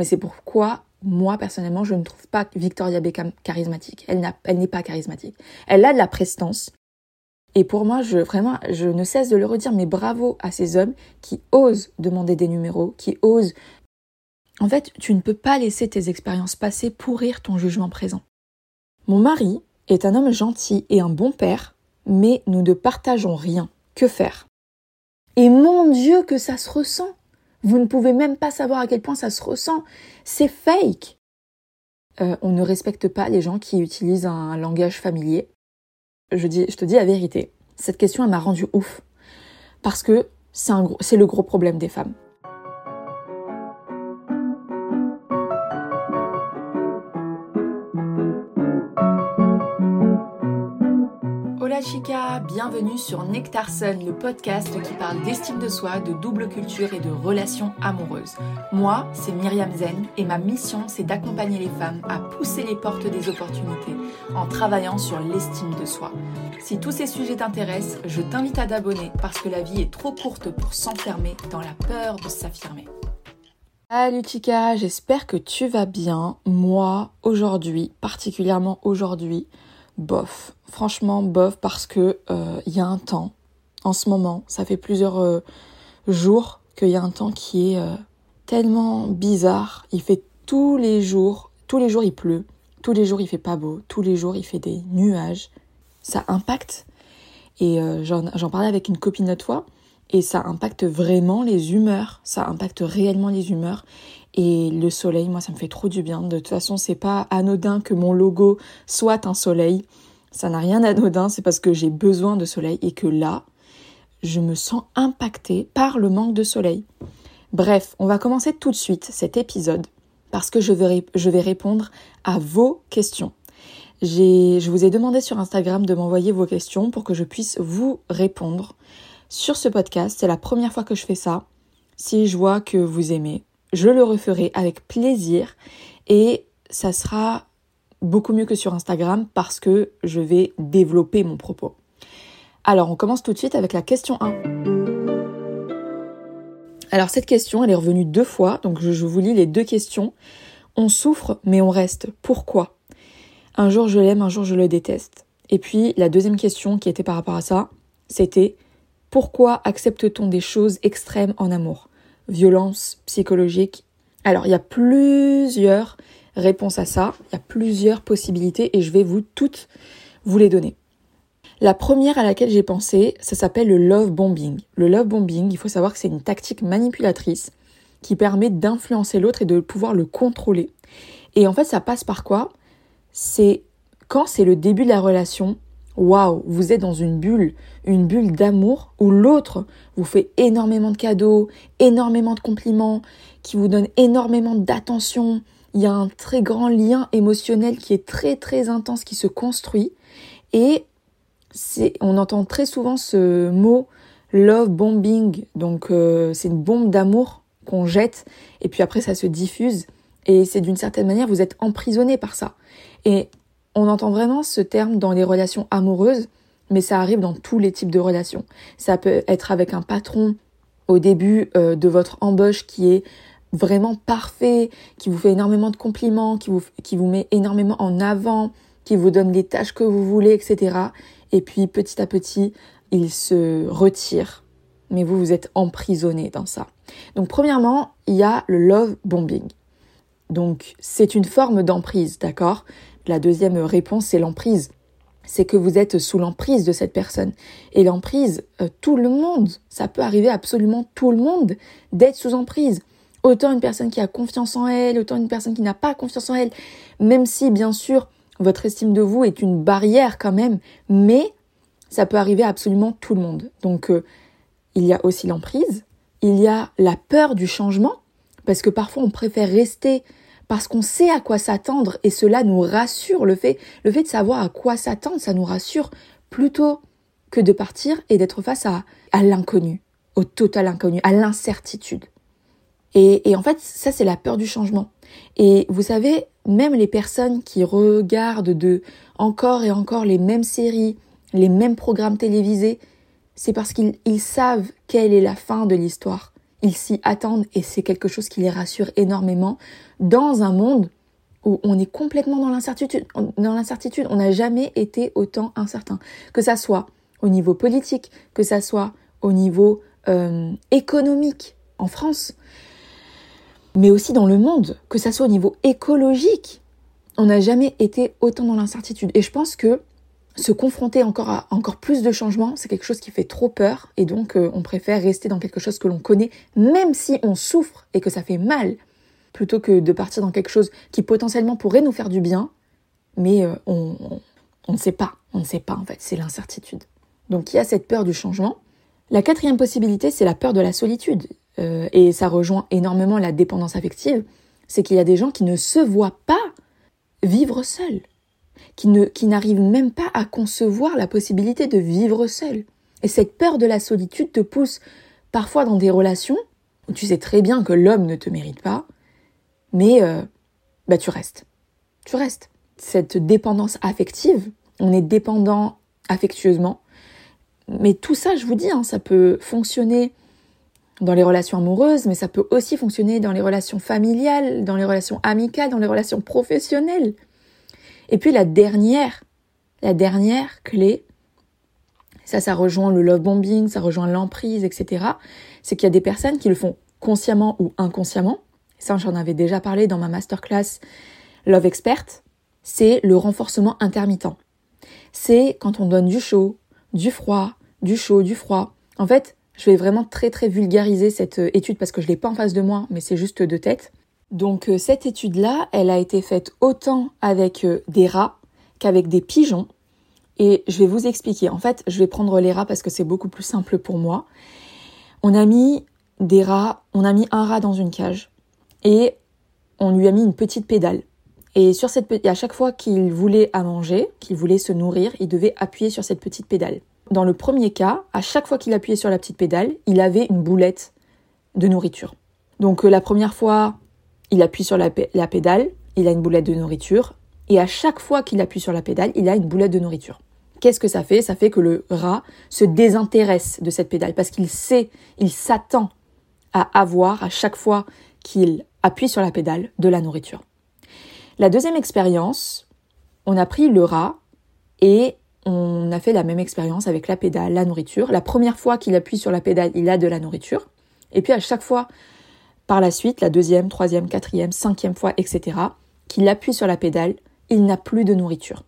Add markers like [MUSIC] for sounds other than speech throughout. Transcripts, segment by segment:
Mais c'est pourquoi moi personnellement je ne trouve pas Victoria Beckham charismatique. Elle n'est pas charismatique. Elle a de la prestance. Et pour moi, je vraiment, je ne cesse de le redire, mais bravo à ces hommes qui osent demander des numéros, qui osent. En fait, tu ne peux pas laisser tes expériences passées pourrir ton jugement présent. Mon mari est un homme gentil et un bon père, mais nous ne partageons rien. Que faire? Et mon Dieu que ça se ressent Vous ne pouvez même pas savoir à quel point ça se ressent. C'est fake euh, On ne respecte pas les gens qui utilisent un langage familier. Je, je te dis la vérité. Cette question, elle m'a rendu ouf. Parce que c'est le gros problème des femmes. Chica, bienvenue sur Nectarson, le podcast qui parle d'estime de soi, de double culture et de relations amoureuses. Moi, c'est Myriam Zen et ma mission, c'est d'accompagner les femmes à pousser les portes des opportunités en travaillant sur l'estime de soi. Si tous ces sujets t'intéressent, je t'invite à t'abonner parce que la vie est trop courte pour s'enfermer dans la peur de s'affirmer. Salut chica, j'espère que tu vas bien. Moi, aujourd'hui, particulièrement aujourd'hui, bof. Franchement, bof, parce que euh, il y a un temps, en ce moment, ça fait plusieurs euh, jours qu'il y a un temps qui est euh, tellement bizarre. Il fait tous les jours, tous les jours il pleut, tous les jours il fait pas beau, tous les jours il fait des nuages. Ça impacte. Et j'en parlais avec une copine de toi, et ça impacte vraiment les humeurs, ça impacte réellement les humeurs. Et le soleil, moi, ça me fait trop du bien. De toute façon, c'est pas anodin que mon logo soit un soleil. Ça n'a rien d'anodin, c'est parce que j'ai besoin de soleil et que là, je me sens impactée par le manque de soleil. Bref, on va commencer tout de suite cet épisode parce que je vais, je vais répondre à vos questions. Je vous ai demandé sur Instagram de m'envoyer vos questions pour que je puisse vous répondre sur ce podcast. C'est la première fois que je fais ça. Si je vois que vous aimez, je le referai avec plaisir et ça sera beaucoup mieux que sur Instagram parce que je vais développer mon propos. Alors on commence tout de suite avec la question 1. Alors cette question, elle est revenue deux fois, donc je vous lis les deux questions. On souffre, mais on reste. Pourquoi? Un jour je l'aime, un jour je le déteste. Et puis la deuxième question qui était par rapport à ça, c'était pourquoi accepte-t-on des choses extrêmes en amour? Violence psychologique. Alors il y a plusieurs réponses à ça, il y a plusieurs possibilités et je vais vous toutes vous les donner. La première à laquelle j'ai pensé, ça s'appelle le love bombing. Le love bombing, il faut savoir que c'est une tactique manipulatrice qui permet d'influencer l'autre et de pouvoir le contrôler. Et en fait, ça passe par quoi? C'est quand c'est le début de la relation, waouh, vous êtes dans une bulle, une bulle d'amour où l'autre vous fait énormément de cadeaux, énormément de compliments, qui vous donne énormément d'attention. Il y a un très grand lien émotionnel qui est très très intense qui se construit. Et c'est on entend très souvent ce mot love bombing donc euh, c'est une bombe d'amour qu'on jette et puis après ça se diffuse. Et c'est d'une certaine manière vous êtes emprisonné par ça on entend vraiment ce terme dans les relations amoureuses, mais ça arrive dans tous les types de relations. Ça peut être avec un patron au début euh, de votre embauche qui est vraiment parfait, qui vous fait énormément de compliments, qui vous, qui vous met énormément en avant, qui vous donne les tâches que vous voulez, etc. Et puis petit à petit, il se retire. Mais vous, vous êtes emprisonné dans ça. Donc premièrement, il y a le love bombing. Donc c'est une forme d'emprise, d'accord? La deuxième réponse, c'est l'emprise. C'est que vous êtes sous l'emprise de cette personne. Et l'emprise, euh, tout le monde, ça peut arriver absolument tout le monde d'être sous emprise. Autant une personne qui a confiance en elle, autant une personne qui n'a pas confiance en elle. Même si, bien sûr, votre estime de vous est une barrière quand même, mais ça peut arriver à absolument tout le monde. Donc, euh, il y a aussi l'emprise, il y a la peur du changement, parce que parfois on préfère rester parce qu'on sait à quoi s'attendre et cela nous rassure. Le fait, le fait de savoir à quoi s'attendre, ça nous rassure plutôt que de partir et d'être face à, l'inconnu, au total inconnu, à l'incertitude. Et, et en fait, ça c'est la peur du changement. Et vous savez, même les personnes qui regardent de encore et encore les mêmes séries, les mêmes programmes télévisés, c'est parce qu'ils savent quelle est la fin de l'histoire. Ils s'y attendent et c'est quelque chose qui les rassure énormément dans un monde où on est complètement dans l'incertitude. Dans l'incertitude, on n'a jamais été autant incertain. Que ça soit au niveau politique, que ça soit au niveau euh, économique en France, mais aussi dans le monde, que ça soit au niveau écologique. On n'a jamais été autant dans l'incertitude. Et je pense que se confronter encore à encore plus de changements, c'est quelque chose qui fait trop peur et donc euh, on préfère rester dans quelque chose que l'on connaît, même si on souffre et que ça fait mal, plutôt que de partir dans quelque chose qui potentiellement pourrait nous faire du bien, mais euh, on, on, ne sait pas, on ne sait pas en fait, c'est l'incertitude. Donc il y a cette peur du changement. La quatrième possibilité, c'est la peur de la solitude, euh, et ça rejoint énormément la dépendance affective, c'est qu'il y a des gens qui ne se voient pas vivre seuls qui ne, qui n'arrivent même pas à concevoir la possibilité de vivre seul. Et cette peur de la solitude te pousse parfois dans des relations où tu sais très bien que l'homme ne te mérite pas, mais euh, bah tu restes. Tu restes. Cette dépendance affective, on est dépendant affectueusement, mais tout ça, je vous dis, hein, ça peut fonctionner dans les relations amoureuses, mais ça peut aussi fonctionner dans les relations familiales, dans les relations amicales, dans les relations professionnelles. Et puis la dernière, la dernière clé, ça, ça rejoint le love bombing, ça rejoint l'emprise, etc. C'est qu'il y a des personnes qui le font consciemment ou inconsciemment. Ça, j'en avais déjà parlé dans ma masterclass Love Expert. C'est le renforcement intermittent. C'est quand on donne du chaud, du froid, du chaud, du froid. En fait, je vais vraiment très très vulgariser cette euh, étude parce que je l'ai pas en face de moi, mais c'est juste de tête. Donc euh, cette étude-là, elle a été faite autant avec euh, des rats qu'avec des pigeons. Et je vais vous expliquer. En fait, je vais prendre les rats parce que c'est beaucoup plus simple pour moi. On a mis des rats, on a mis un rat dans une cage et on lui a mis une petite pédale. Et sur cette à chaque fois qu'il voulait à manger, qu'il voulait se nourrir, il devait appuyer sur cette petite pédale. Dans le premier cas, à chaque fois qu'il appuyait sur la petite pédale, il avait une boulette de nourriture. Donc euh, la première fois, il appuie sur la, pédale, il a une boulette de nourriture, et à chaque fois qu'il appuie sur la pédale, il a une boulette de nourriture. Qu'est-ce que ça fait? Ça fait que le rat se désintéresse de cette pédale parce qu'il sait, il s'attend à avoir à chaque fois qu'il appuie sur la pédale de la nourriture. La deuxième expérience, on a pris le rat et on a fait la même expérience avec la pédale, la nourriture. La première fois qu'il appuie sur la pédale, il a de la nourriture. Et puis à chaque fois par la suite, la deuxième, troisième, quatrième, cinquième fois, etc., qu'il appuie sur la pédale, il n'a plus de nourriture.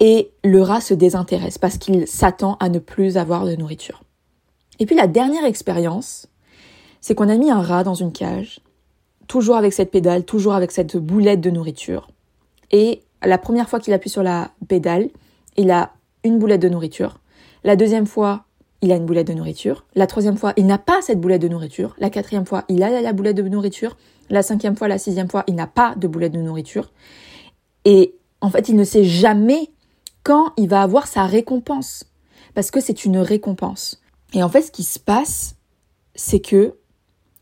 Et le rat se désintéresse parce qu'il s'attend à ne plus avoir de nourriture. Et puis la dernière expérience, c'est qu'on a mis un rat dans une cage, toujours avec cette pédale, toujours avec cette boulette de nourriture. Et la première fois qu'il appuie sur la pédale, il a une boulette de nourriture. La deuxième fois, il a une boulette de nourriture. La troisième fois, il n'a pas cette boulette de nourriture. La quatrième fois, il a la boulette de nourriture. La cinquième fois, la sixième fois, il n'a pas de boulette de nourriture. Et en fait, il ne sait jamais quand il va avoir sa récompense. Parce que c'est une récompense. Et en fait, ce qui se passe, c'est que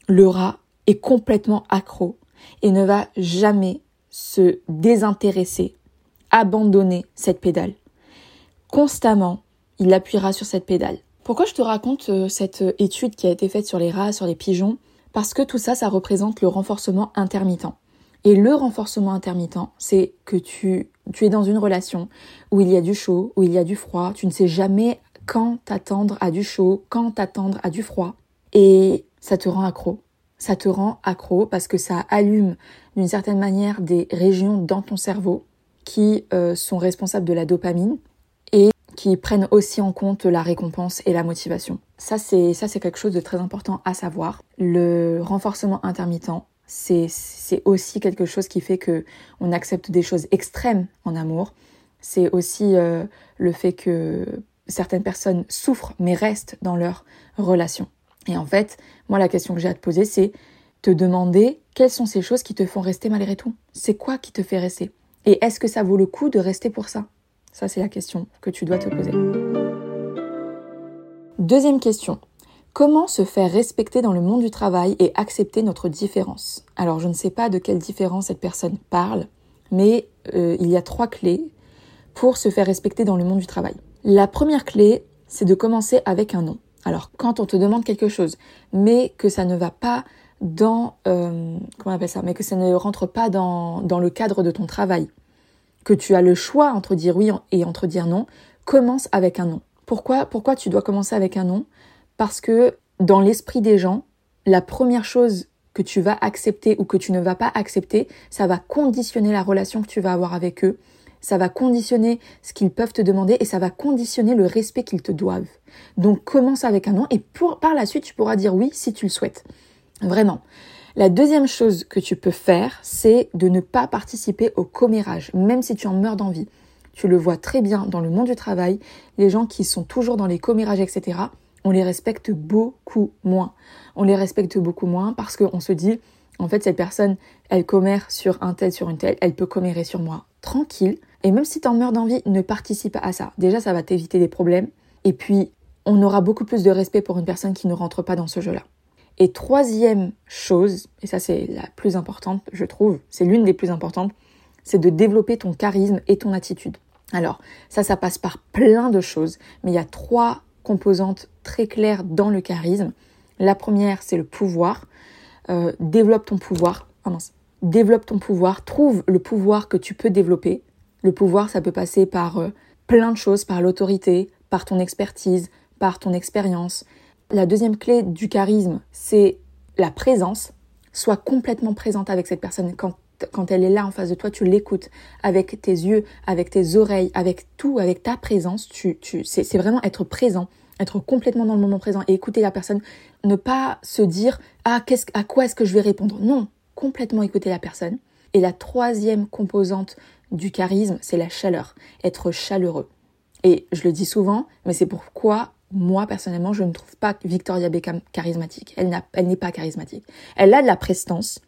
le rat est complètement accro et ne va jamais se désintéresser, abandonner cette pédale. Constamment, il appuiera sur cette pédale. Pourquoi je te raconte euh, cette euh, étude qui a été faite sur les rats, sur les pigeons? Parce que tout ça, ça représente le renforcement intermittent. Et le renforcement intermittent, c'est que tu, tu es dans une relation où il y a du chaud, où il y a du froid, tu ne sais jamais quand t'attendre à du chaud, quand t'attendre à du froid. Et ça te rend accro. Ça te rend accro parce que ça allume d'une certaine manière des régions dans ton cerveau qui euh, sont responsables de la dopamine qui prennent aussi en compte la récompense et la motivation. Ça c'est ça c'est quelque chose de très important à savoir. Le renforcement intermittent, c'est c'est aussi quelque chose qui fait que on accepte des choses extrêmes en amour. C'est aussi euh, le fait que certaines personnes souffrent mais restent dans leur relation. Et en fait, moi la question que j'ai à te poser c'est te demander quelles sont ces choses qui te font rester malgré tout. C'est quoi qui te fait rester? Et est-ce que ça vaut le coup de rester pour ça? Ça, c'est la question que tu dois te poser. Deuxième question. Comment se faire respecter dans le monde du travail et accepter notre différence? Alors, je ne sais pas de quelle différence cette personne parle, mais euh, il y a trois clés pour se faire respecter dans le monde du travail. La première clé, c'est de commencer avec un nom. Alors, quand on te demande quelque chose, mais que ça ne va pas dans... Euh, comment on appelle ça? Mais que ça ne rentre pas dans, dans le cadre de ton travail, que tu as le choix entre dire oui et entre dire non, commence avec un non. Pourquoi, pourquoi tu dois commencer avec un non? Parce que dans l'esprit des gens, la première chose que tu vas accepter ou que tu ne vas pas accepter, ça va conditionner la relation que tu vas avoir avec eux, ça va conditionner ce qu'ils peuvent te demander et ça va conditionner le respect qu'ils te doivent. Donc commence avec un non et pour, par la suite tu pourras dire oui si tu le souhaites. Vraiment. La deuxième chose que tu peux faire, c'est de ne pas participer au commérage, même si tu en meurs d'envie. Tu le vois très bien dans le monde du travail, les gens qui sont toujours dans les commérages, etc., on les respecte beaucoup moins. On les respecte beaucoup moins parce qu'on se dit, en fait, cette personne, elle commère sur un tel, sur une telle, elle peut commérer sur moi. Tranquille. Et même si t'en meurs d'envie, ne participe à ça. Déjà, ça va t'éviter des problèmes. Et puis, on aura beaucoup plus de respect pour une personne qui ne rentre pas dans ce jeu-là. Et troisième chose, et ça c'est la plus importante, je trouve, c'est l'une des plus importantes, c'est de développer ton charisme et ton attitude. Alors, ça, ça passe par plein de choses, mais il y a trois composantes très claires dans le charisme. La première, c'est le pouvoir. Euh, développe ton pouvoir. Oh développe ton pouvoir. Trouve le pouvoir que tu peux développer. Le pouvoir, ça peut passer par euh, plein de choses, par l'autorité, par ton expertise, par ton expérience. La deuxième clé du charisme, c'est la présence. Sois complètement présente avec cette personne. Quand quand elle est là en face de toi, tu l'écoutes avec tes yeux, avec tes oreilles, avec tout, avec ta présence. Tu, tu, c'est vraiment être présent, être complètement dans le moment présent et écouter la personne. Ne pas se dire ah qu'est-ce, à quoi est-ce que je vais répondre? Non, complètement écouter la personne. Et la troisième composante du charisme, c'est la chaleur, être chaleureux. Et je le dis souvent, mais c'est pourquoi moi personnellement, je ne trouve pas Victoria Beckham charismatique. Elle, n'est pas charismatique. Elle a de la prestance,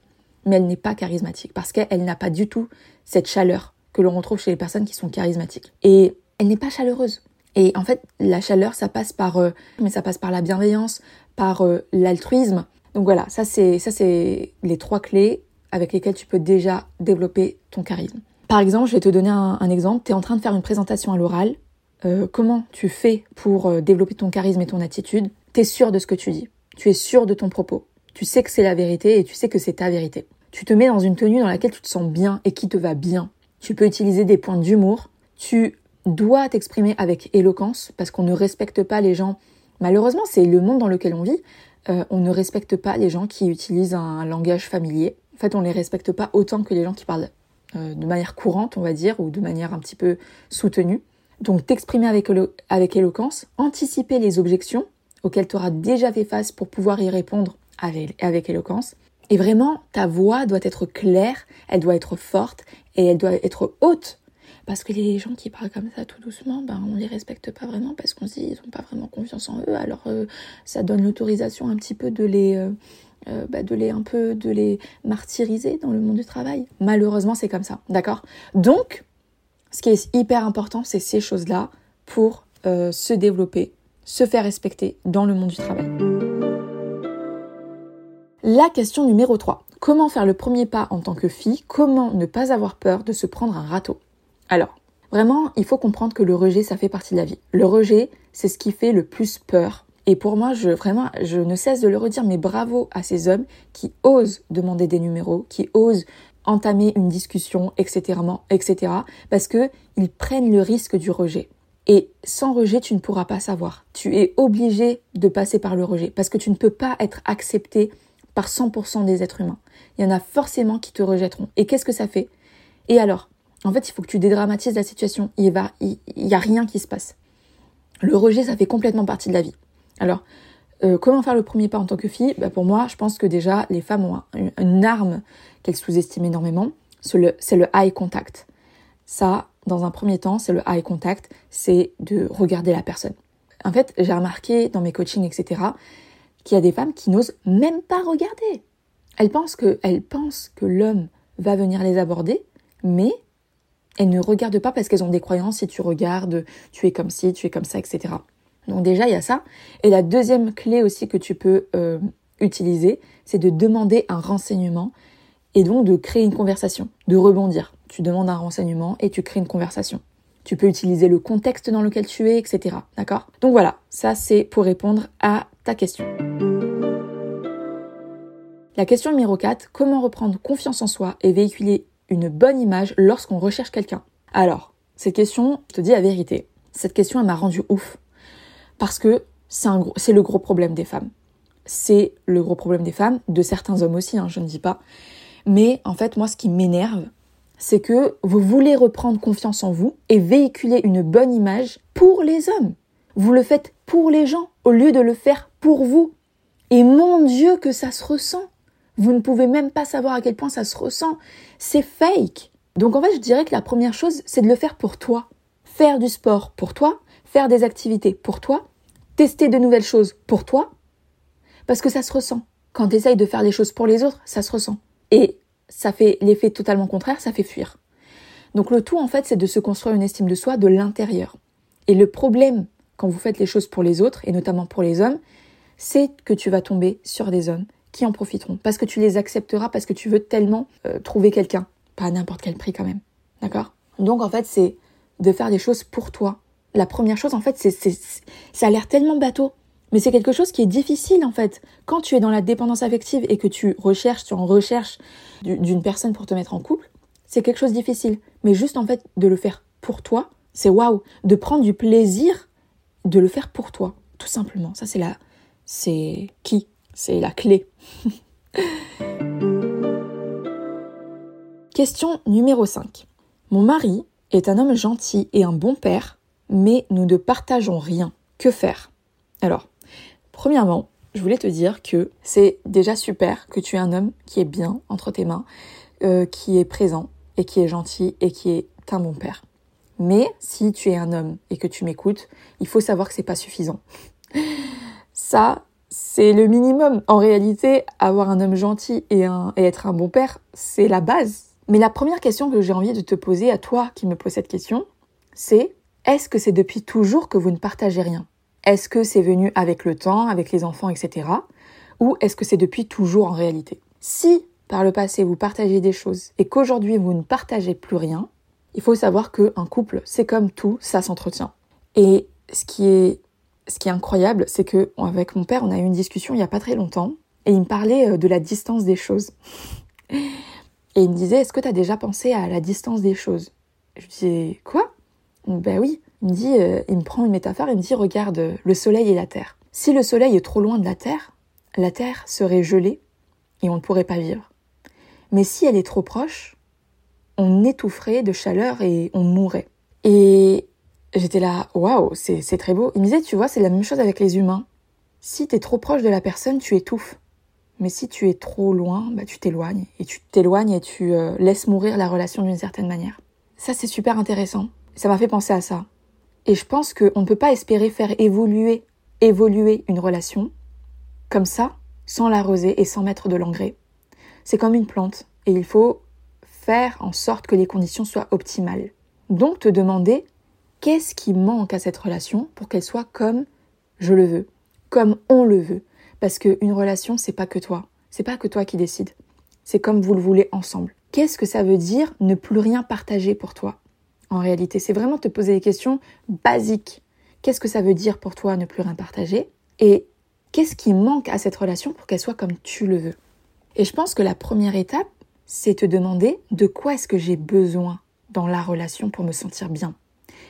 mais elle n'est pas charismatique parce qu'elle n'a pas du tout cette chaleur que l'on retrouve chez les personnes qui sont charismatiques. Et elle n'est pas chaleureuse. Et en fait, la chaleur, ça passe par, euh, mais ça passe par la bienveillance, par euh, l'altruisme. Donc voilà, ça c'est ça c'est les trois clés avec lesquelles tu peux déjà développer ton charisme. Par exemple, je vais te donner un, exemple. Tu es en train de faire une présentation à l'oral. Euh, comment tu fais pour développer ton charisme et ton attitude? Tu es sûr de ce que tu dis. Tu es sûr de ton propos. Tu sais que c'est la vérité et tu sais que c'est ta vérité. Tu te mets dans une tenue dans laquelle tu te sens bien et qui te va bien. Tu peux utiliser des points d'humour. Tu dois t'exprimer avec éloquence parce qu'on ne respecte pas les gens. Malheureusement, c'est le monde dans lequel on vit. Euh, on ne respecte pas les gens qui utilisent un langage familier. En fait, on ne les respecte pas autant que les gens qui parlent euh, de manière courante, on va dire, ou de manière un petit peu soutenue. Donc, t'exprimer avec, avec éloquence, anticiper les objections auxquelles tu auras déjà fait face pour pouvoir y répondre avec, avec éloquence, et vraiment, ta voix doit être claire, elle doit être forte et elle doit être haute. Parce que les gens qui parlent comme ça tout doucement, ben, on les respecte pas vraiment parce qu'on se dit ils n'ont pas vraiment confiance en eux. Alors euh, ça donne l'autorisation un petit peu de les, euh, euh, bah, de les un peu de les martyriser dans le monde du travail. Malheureusement, c'est comme ça, d'accord? Donc, ce qui est hyper important, c'est ces choses-là pour se développer, se faire respecter dans le monde du travail. La question numéro 3. Comment faire le premier pas en tant que fille? Comment ne pas avoir peur de se prendre un râteau? Alors, vraiment, il faut comprendre que le rejet, ça fait partie de la vie. Le rejet, c'est ce qui fait le plus peur. Et pour moi, je, vraiment, je ne cesse de le redire, mais bravo à ces hommes qui osent demander des numéros, qui osent entamer une discussion, etc., etc., parce que ils prennent le risque du rejet. Et sans rejet, tu ne pourras pas savoir. Tu es obligé de passer par le rejet, parce que tu ne peux pas être accepté par 100% des êtres humains. Il y en a forcément qui te rejetteront. Et qu'est-ce que ça fait? Et alors En fait, il faut que tu dédramatises la situation. Il va, a rien qui se passe. Le rejet, ça fait complètement partie de la vie. Alors, euh, comment faire le premier pas en tant que fille? Bah Pour moi, je pense que déjà, les femmes ont une, arme qu'elles sous-estiment énormément. C'est le, eye contact. Ça, dans un premier temps, c'est le eye contact, c'est de regarder la personne. En fait, j'ai remarqué dans mes coachings, etc., qu'il y a des femmes qui n'osent même pas regarder. Elles pensent que, que l'homme va venir les aborder, mais elles ne regardent pas parce qu'elles ont des croyances. Si tu regardes, tu es comme ci, tu es comme ça, etc. Donc déjà, il y a ça. Et la deuxième clé aussi que tu peux euh, utiliser, c'est de demander un renseignement et donc de créer une conversation, de rebondir. Tu demandes un renseignement et tu crées une conversation. Tu peux utiliser le contexte dans lequel tu es, etc. D'accord? Donc voilà, ça c'est pour répondre à ta question. La question numéro 4, comment reprendre confiance en soi et véhiculer une bonne image lorsqu'on recherche quelqu'un? Alors, cette question, je te dis la vérité, cette question elle m'a rendu ouf. Parce que c'est le gros problème des femmes. C'est le gros problème des femmes, de certains hommes aussi, hein, je ne dis pas. Mais en fait, moi, ce qui m'énerve, c'est que vous voulez reprendre confiance en vous et véhiculer une bonne image pour les hommes. Vous le faites pour les gens au lieu de le faire pour vous. Et mon Dieu que ça se ressent. Vous ne pouvez même pas savoir à quel point ça se ressent. C'est fake. Donc en fait, je dirais que la première chose, c'est de le faire pour toi. Faire du sport pour toi, faire des activités pour toi, tester de nouvelles choses pour toi, parce que ça se ressent. Quand tu essayes de faire des choses pour les autres, ça se ressent. Et ça fait l'effet totalement contraire, ça fait fuir. Donc le tout, en fait, c'est de se construire une estime de soi de l'intérieur. Et le problème, quand vous faites les choses pour les autres, et notamment pour les hommes, c'est que tu vas tomber sur des hommes qui en profiteront. Parce que tu les accepteras, parce que tu veux tellement euh, trouver quelqu'un. Pas à n'importe quel prix quand même. D'accord? Donc en fait, c'est de faire des choses pour toi. La première chose, en fait, c'est, ça a l'air tellement bateau. Mais c'est quelque chose qui est difficile en fait. Quand tu es dans la dépendance affective et que tu recherches, tu en recherches d'une personne pour te mettre en couple, c'est quelque chose de difficile. Mais juste en fait de le faire pour toi, c'est waouh. De prendre du plaisir de le faire pour toi, tout simplement. Ça c'est la, c'est qui, c'est la clé. [LAUGHS] Question numéro 5. Mon mari est un homme gentil et un bon père, mais nous ne partageons rien. Que faire? Alors, Premièrement, je voulais te dire que c'est déjà super que tu aies un homme qui est bien entre tes mains, euh, qui est présent et qui est gentil et qui est un bon père. Mais si tu es un homme et que tu m'écoutes, il faut savoir que c'est pas suffisant. [LAUGHS] Ça, c'est le minimum. En réalité, avoir un homme gentil et, et être un bon père, c'est la base. Mais la première question que j'ai envie de te poser à toi qui me pose cette question, c'est est-ce que c'est depuis toujours que vous ne partagez rien? Est-ce que c'est venu avec le temps, avec les enfants, etc. Ou est-ce que c'est depuis toujours en réalité? Si par le passé vous partagez des choses et qu'aujourd'hui vous ne partagez plus rien, il faut savoir qu'un couple, c'est comme tout, ça s'entretient. Et ce qui est, ce qui est incroyable, c'est que avec mon père, on a eu une discussion il n'y a pas très longtemps et il me parlait euh, de la distance des choses. [LAUGHS] Et il me disait, est-ce que tu as déjà pensé à la distance des choses? Je disais, quoi? Ben oui, il me dit, euh, il me prend une métaphore, il me dit, regarde le soleil et la terre. Si le soleil est trop loin de la terre, la terre serait gelée et on ne pourrait pas vivre. Mais si elle est trop proche, on étoufferait de chaleur et on mourrait. Et j'étais là, waouh, c'est très beau. Il me disait, tu vois, c'est la même chose avec les humains. Si tu es trop proche de la personne, tu étouffes. Mais si tu es trop loin, bah, tu t'éloignes. Et tu t'éloignes et tu euh, laisses mourir la relation d'une certaine manière. Ça, c'est super intéressant. Ça m'a fait penser à ça. Et je pense qu'on ne peut pas espérer faire évoluer, évoluer une relation comme ça, sans l'arroser et sans mettre de l'engrais. C'est comme une plante et il faut faire en sorte que les conditions soient optimales. Donc te demander qu'est-ce qui manque à cette relation pour qu'elle soit comme je le veux, comme on le veut? Parce qu'une relation, c'est pas que toi. C'est pas que toi qui décides. C'est comme vous le voulez ensemble. Qu'est-ce que ça veut dire ne plus rien partager pour toi? En réalité. C'est vraiment te poser des questions basiques. Qu'est-ce que ça veut dire pour toi ne plus rien partager? Et qu'est-ce qui manque à cette relation pour qu'elle soit comme tu le veux? Et je pense que la première étape, c'est te demander de quoi est-ce que j'ai besoin dans la relation pour me sentir bien?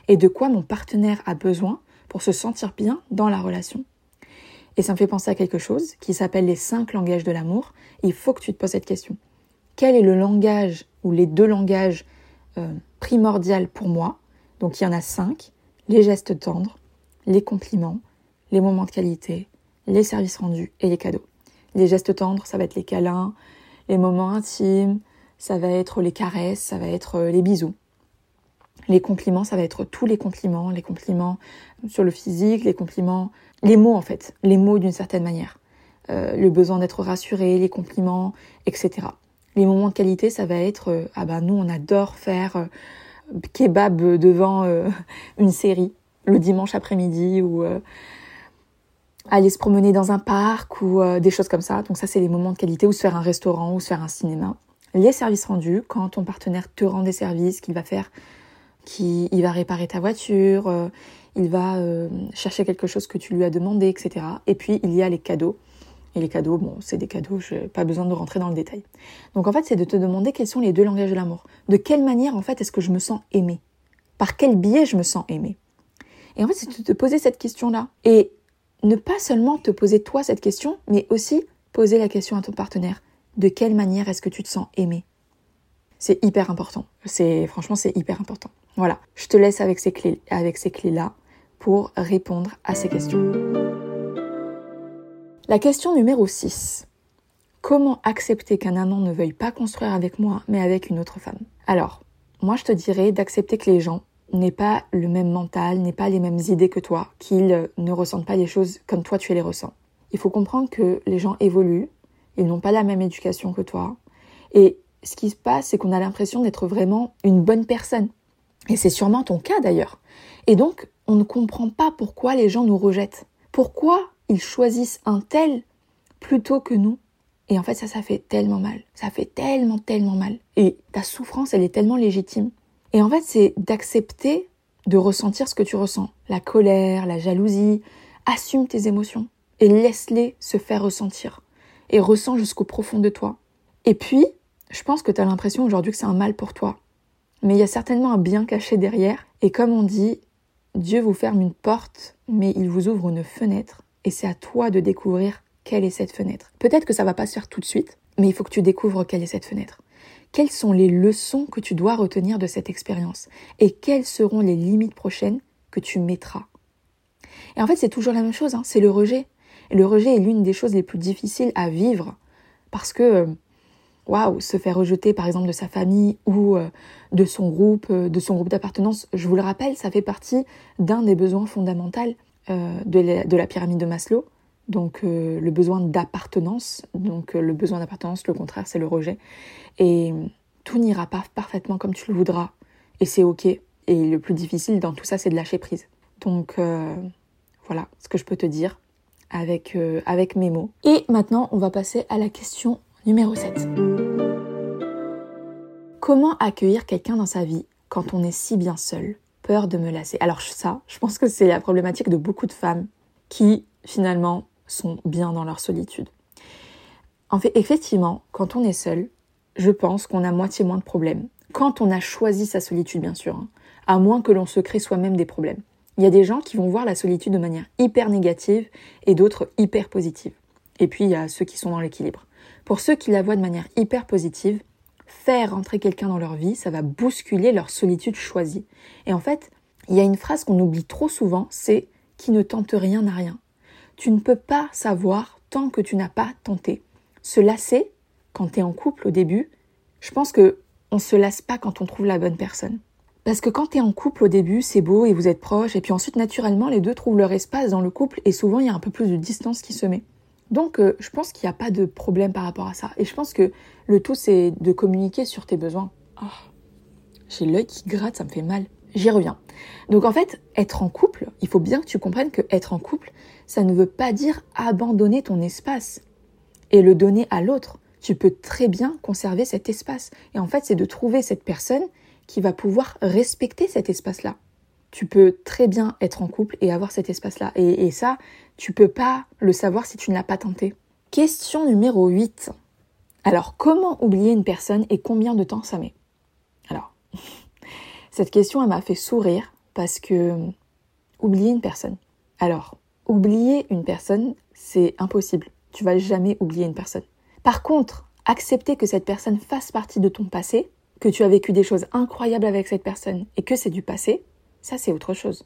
Et de quoi mon partenaire a besoin pour se sentir bien dans la relation? Et ça me fait penser à quelque chose qui s'appelle les cinq langages de l'amour. Il faut que tu te poses cette question. Quel est le langage ou les deux langages euh, primordial pour moi. Donc il y en a cinq. Les gestes tendres, les compliments, les moments de qualité, les services rendus et les cadeaux. Les gestes tendres, ça va être les câlins, les moments intimes, ça va être les caresses, ça va être euh, les bisous. Les compliments, ça va être tous les compliments, les compliments sur le physique, les compliments, les mots en fait, les mots d'une certaine manière. Euh, le besoin d'être rassuré, les compliments, etc. Les moments de qualité, ça va être euh, ah ben nous on adore faire euh, kebab devant euh, [LAUGHS] une série le dimanche après-midi ou aller se promener dans un parc ou des choses comme ça. Donc ça c'est les moments de qualité ou se faire un restaurant ou se faire un cinéma. Les services rendus, quand ton partenaire te rend des services, qu'il va faire qui il va réparer ta voiture, il va chercher quelque chose que tu lui as demandé, etc. Et puis il y a les cadeaux. Et les cadeaux, bon, c'est des cadeaux, je n'ai pas besoin de rentrer dans le détail. Donc en fait, c'est de te demander quels sont les deux langages de l'amour. De quelle manière, en fait, est-ce que je me sens aimée? Par quel biais je me sens aimée? Et en fait, c'est de te poser cette question-là. Et ne pas seulement te poser toi cette question, mais aussi poser la question à ton partenaire. De quelle manière est-ce que tu te sens aimé C'est hyper important. C'est franchement c'est hyper important. Voilà, je te laisse avec ces clés là pour répondre à ces questions. La question numéro 6. Comment accepter qu'un amant ne veuille pas construire avec moi mais avec une autre femme? Alors, moi je te dirais d'accepter que les gens n'aient pas le même mental, n'aient pas les mêmes idées que toi, qu'ils ne ressentent pas les choses comme toi tu les ressens. Il faut comprendre que les gens évoluent, ils n'ont pas la même éducation que toi. Et ce qui se passe, c'est qu'on a l'impression d'être vraiment une bonne personne. Et c'est sûrement ton cas d'ailleurs. Et donc, on ne comprend pas pourquoi les gens nous rejettent. Pourquoi ils choisissent un tel plutôt que nous. Et en fait, ça, ça fait tellement mal. Ça fait tellement, tellement mal. Et ta souffrance, elle est tellement légitime. Et en fait, c'est d'accepter de ressentir ce que tu ressens. La colère, la jalousie. Assume tes émotions et laisse-les se faire ressentir et ressens jusqu'au profond de toi. Et puis, je pense que tu as l'impression aujourd'hui que c'est un mal pour toi. Mais il y a certainement un bien caché derrière. Et comme on dit, Dieu vous ferme une porte, mais il vous ouvre une fenêtre. Et c'est à toi de découvrir quelle est cette fenêtre. Peut-être que ça va pas se faire tout de suite, mais il faut que tu découvres quelle est cette fenêtre. Quelles sont les leçons que tu dois retenir de cette expérience? Et quelles seront les limites prochaines que tu mettras? Et en fait, c'est toujours la même chose, hein, c'est le rejet. Et le rejet est l'une des choses les plus difficiles à vivre parce que, euh, waouh, se faire rejeter par exemple de sa famille ou euh, de son groupe, euh, de son groupe d'appartenance, je vous le rappelle, ça fait partie d'un des besoins fondamentaux de la, pyramide de Maslow. Donc le besoin d'appartenance, donc le besoin d'appartenance, le contraire, c'est le rejet. Et tout n'ira pas parfaitement comme tu le voudras. Et c'est ok. Et le plus difficile dans tout ça, c'est de lâcher prise. Donc voilà ce que je peux te dire avec, euh, avec mes mots. Et maintenant, on va passer à la question numéro 7. Comment accueillir quelqu'un dans sa vie quand on est si bien seul? Peur de me lasser. Alors ça, je pense que c'est la problématique de beaucoup de femmes qui finalement sont bien dans leur solitude. En fait, effectivement, quand on est seul, je pense qu'on a moitié moins de problèmes. Quand on a choisi sa solitude, bien sûr, hein, à moins que l'on se crée soi-même des problèmes. Il y a des gens qui vont voir la solitude de manière hyper négative et d'autres hyper positive. Et puis il y a ceux qui sont dans l'équilibre. Pour ceux qui la voient de manière hyper positive, faire entrer quelqu'un dans leur vie, ça va bousculer leur solitude choisie. Et en fait, il y a une phrase qu'on oublie trop souvent, c'est qui ne tente rien n'a rien. Tu ne peux pas savoir tant que tu n'as pas tenté. Se lasser quand tu es en couple au début, je pense que on se lasse pas quand on trouve la bonne personne. Parce que quand tu es en couple au début, c'est beau et vous êtes proches, et puis ensuite naturellement les deux trouvent leur espace dans le couple et souvent il y a un peu plus de distance qui se met. Donc euh, je pense qu'il n'y a pas de problème par rapport à ça. Et je pense que le tout c'est de communiquer sur tes besoins. Oh, j'ai l'œil qui gratte, ça me fait mal. J'y reviens. Donc en fait, être en couple, il faut bien que tu comprennes que être en couple, ça ne veut pas dire abandonner ton espace et le donner à l'autre. Tu peux très bien conserver cet espace. Et en fait, c'est de trouver cette personne qui va pouvoir respecter cet espace-là. Tu peux très bien être en couple et avoir cet espace-là. Et, ça, tu peux pas le savoir si tu ne l'as pas tenté. Question numéro 8. Alors, comment oublier une personne et combien de temps ça met? Alors, [LAUGHS] cette question, elle m'a fait sourire parce que oublier une personne. Alors, oublier une personne, c'est impossible. Tu vas jamais oublier une personne. Par contre, accepter que cette personne fasse partie de ton passé, que tu as vécu des choses incroyables avec cette personne et que c'est du passé, ça c'est autre chose.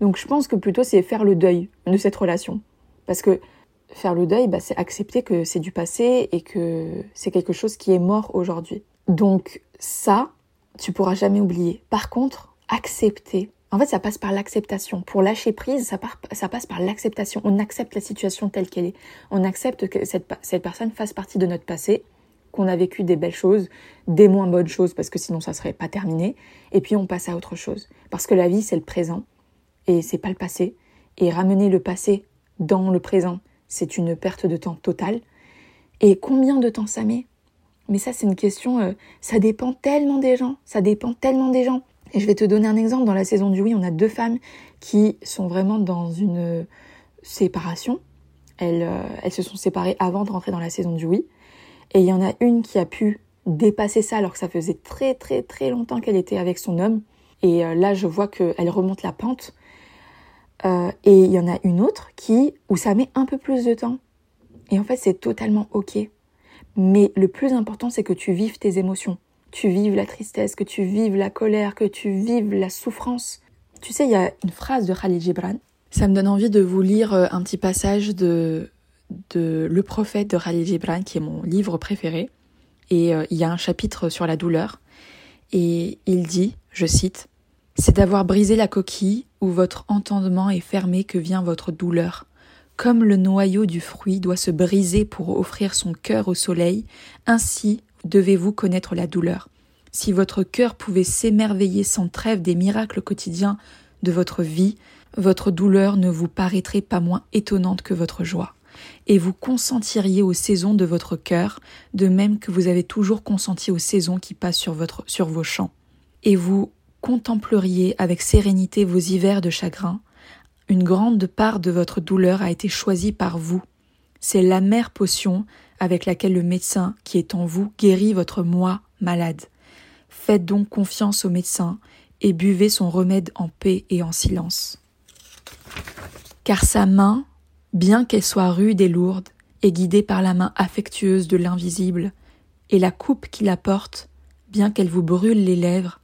Donc je pense que plutôt c'est faire le deuil de cette relation. Parce que faire le deuil, bah, c'est accepter que c'est du passé et que c'est quelque chose qui est mort aujourd'hui. Donc ça, tu pourras jamais oublier. Par contre, accepter. En fait, ça passe par l'acceptation. Pour lâcher prise, ça, ça passe par l'acceptation. On accepte la situation telle qu'elle est. On accepte que cette, cette personne fasse partie de notre passé qu'on a vécu des belles choses, des moins bonnes choses, parce que sinon ça serait pas terminé, et puis on passe à autre chose. Parce que la vie, c'est le présent, et c'est pas le passé. Et ramener le passé dans le présent, c'est une perte de temps totale. Et combien de temps ça met? Mais ça, c'est une question, euh, ça dépend tellement des gens, ça dépend tellement des gens. Et je vais te donner un exemple. Dans la saison du oui, on a deux femmes qui sont vraiment dans une séparation. Elles, euh, elles se sont séparées avant de rentrer dans la saison du oui. Et il y en a une qui a pu dépasser ça alors que ça faisait très très très longtemps qu'elle était avec son homme. Et euh, là, je vois qu'elle remonte la pente. Euh, et il y en a une autre qui, où ça met un peu plus de temps. Et en fait, c'est totalement ok. Mais le plus important, c'est que tu vives tes émotions. Tu vives la tristesse, que tu vives la colère, que tu vives la souffrance. Tu sais, il y a une phrase de Khalil Gibran. Ça me donne envie de vous lire euh, un petit passage de, de Le prophète de Khalil Gibran, qui est mon livre préféré. Et euh, il y a un chapitre sur la douleur. Et il dit, je cite, C'est d'avoir brisé la coquille où votre entendement est fermé que vient votre douleur. Comme le noyau du fruit doit se briser pour offrir son cœur au soleil, ainsi devez-vous connaître la douleur. Si votre cœur pouvait s'émerveiller sans trêve des miracles quotidiens de votre vie, votre douleur ne vous paraîtrait pas moins étonnante que votre joie, et vous consentiriez aux saisons de votre cœur, de même que vous avez toujours consenti aux saisons qui passent sur, votre, sur vos champs, et vous contempleriez avec sérénité vos hivers de chagrin, une grande part de votre douleur a été choisie par vous. C'est l'amère potion avec laquelle le médecin qui est en vous guérit votre moi malade. Faites donc confiance au médecin et buvez son remède en paix et en silence. Car sa main, bien qu'elle soit rude et lourde, est guidée par la main affectueuse de l'invisible, et la coupe qui la porte, bien qu'elle vous brûle les lèvres,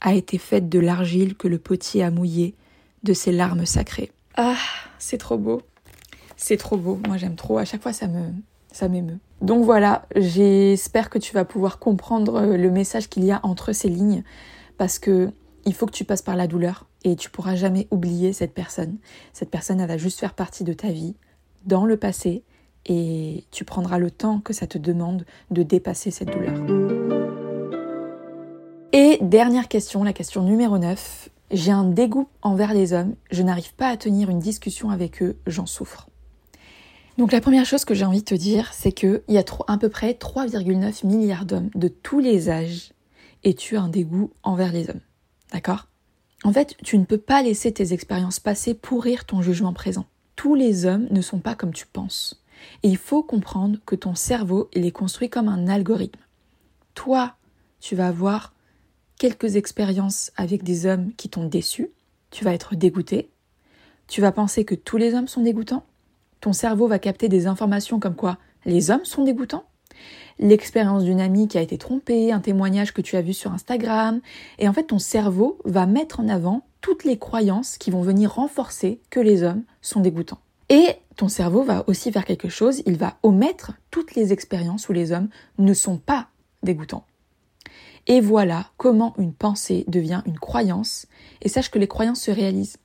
a été faite de l'argile que le potier a mouillée de ses larmes sacrées. Ah, c'est trop beau. C'est trop beau. Moi, j'aime trop. À chaque fois, ça me, ça m'émeut. Donc voilà, j'espère que tu vas pouvoir comprendre euh, le message qu'il y a entre ces lignes parce que il faut que tu passes par la douleur et tu pourras jamais oublier cette personne. Cette personne, elle va juste faire partie de ta vie dans le passé et tu prendras le temps que ça te demande de dépasser cette douleur. Et dernière question, la question numéro 9. J'ai un dégoût envers les hommes, je n'arrive pas à tenir une discussion avec eux, j'en souffre. Donc la première chose que j'ai envie de te dire, c'est qu'il y a à peu près 3,9 milliards d'hommes de tous les âges et tu as un dégoût envers les hommes. D'accord? En fait, tu ne peux pas laisser tes expériences passées pourrir ton jugement présent. Tous les hommes ne sont pas comme tu penses. Et il faut comprendre que ton cerveau, il est construit comme un algorithme. Toi, tu vas avoir quelques expériences avec des hommes qui t'ont déçu, tu vas être dégoûté, tu vas penser que tous les hommes sont dégoûtants, ton cerveau va capter des informations comme quoi les hommes sont dégoûtants, l'expérience d'une amie qui a été trompée, un témoignage que tu as vu sur Instagram, et en fait ton cerveau va mettre en avant toutes les croyances qui vont venir renforcer que les hommes sont dégoûtants. Et ton cerveau va aussi faire quelque chose, il va omettre toutes les expériences où les hommes ne sont pas dégoûtants. Et voilà comment une pensée devient une croyance. Et sache que les croyances se réalisent.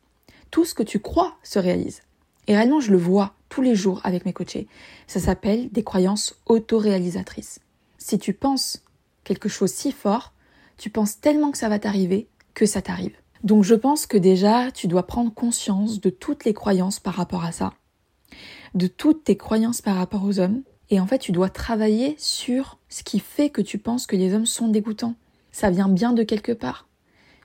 Tout ce que tu crois se réalise. Et réellement, je le vois tous les jours avec mes coachés. Ça s'appelle des croyances autoréalisatrices. Si tu penses quelque chose si fort, tu penses tellement que ça va t'arriver que ça t'arrive. Donc je pense que déjà, tu dois prendre conscience de toutes les croyances par rapport à ça. De toutes tes croyances par rapport aux hommes et en fait, tu dois travailler sur ce qui fait que tu penses que les hommes sont dégoûtants. Ça vient bien de quelque part.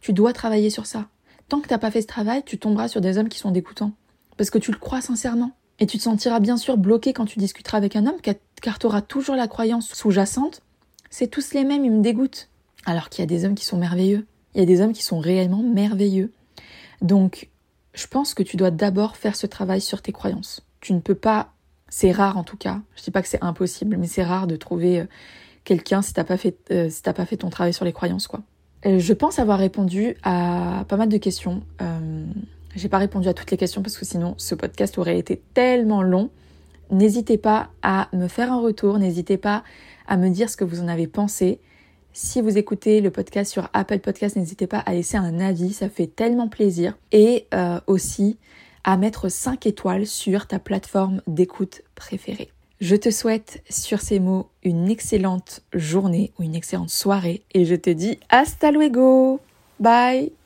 Tu dois travailler sur ça. Tant que tu n'as pas fait ce travail, tu tomberas sur des hommes qui sont dégoûtants. Parce que tu le crois sincèrement. Et tu te sentiras bien sûr bloqué quand tu discuteras avec un homme, car tu auras toujours la croyance sous-jacente. C'est tous les mêmes, ils me dégoûtent. Alors qu'il y a des hommes qui sont merveilleux. Il y a des hommes qui sont réellement merveilleux. Donc, je pense que tu dois d'abord faire ce travail sur tes croyances. Tu ne peux pas c'est rare en tout cas. Je dis pas que c'est impossible, mais c'est rare de trouver euh, quelqu'un si t'as pas fait euh, si pas fait ton travail sur les croyances quoi. Euh, je pense avoir répondu à pas mal de questions. J'ai pas répondu à toutes les questions parce que sinon ce podcast aurait été tellement long. N'hésitez pas à me faire un retour, n'hésitez pas à me dire ce que vous en avez pensé. Si vous écoutez le podcast sur Apple Podcast, n'hésitez pas à laisser un avis, ça fait tellement plaisir. Et aussi, à mettre 5 étoiles sur ta plateforme d'écoute préférée. Je te souhaite sur ces mots une excellente journée ou une excellente soirée et je te dis hasta luego. Bye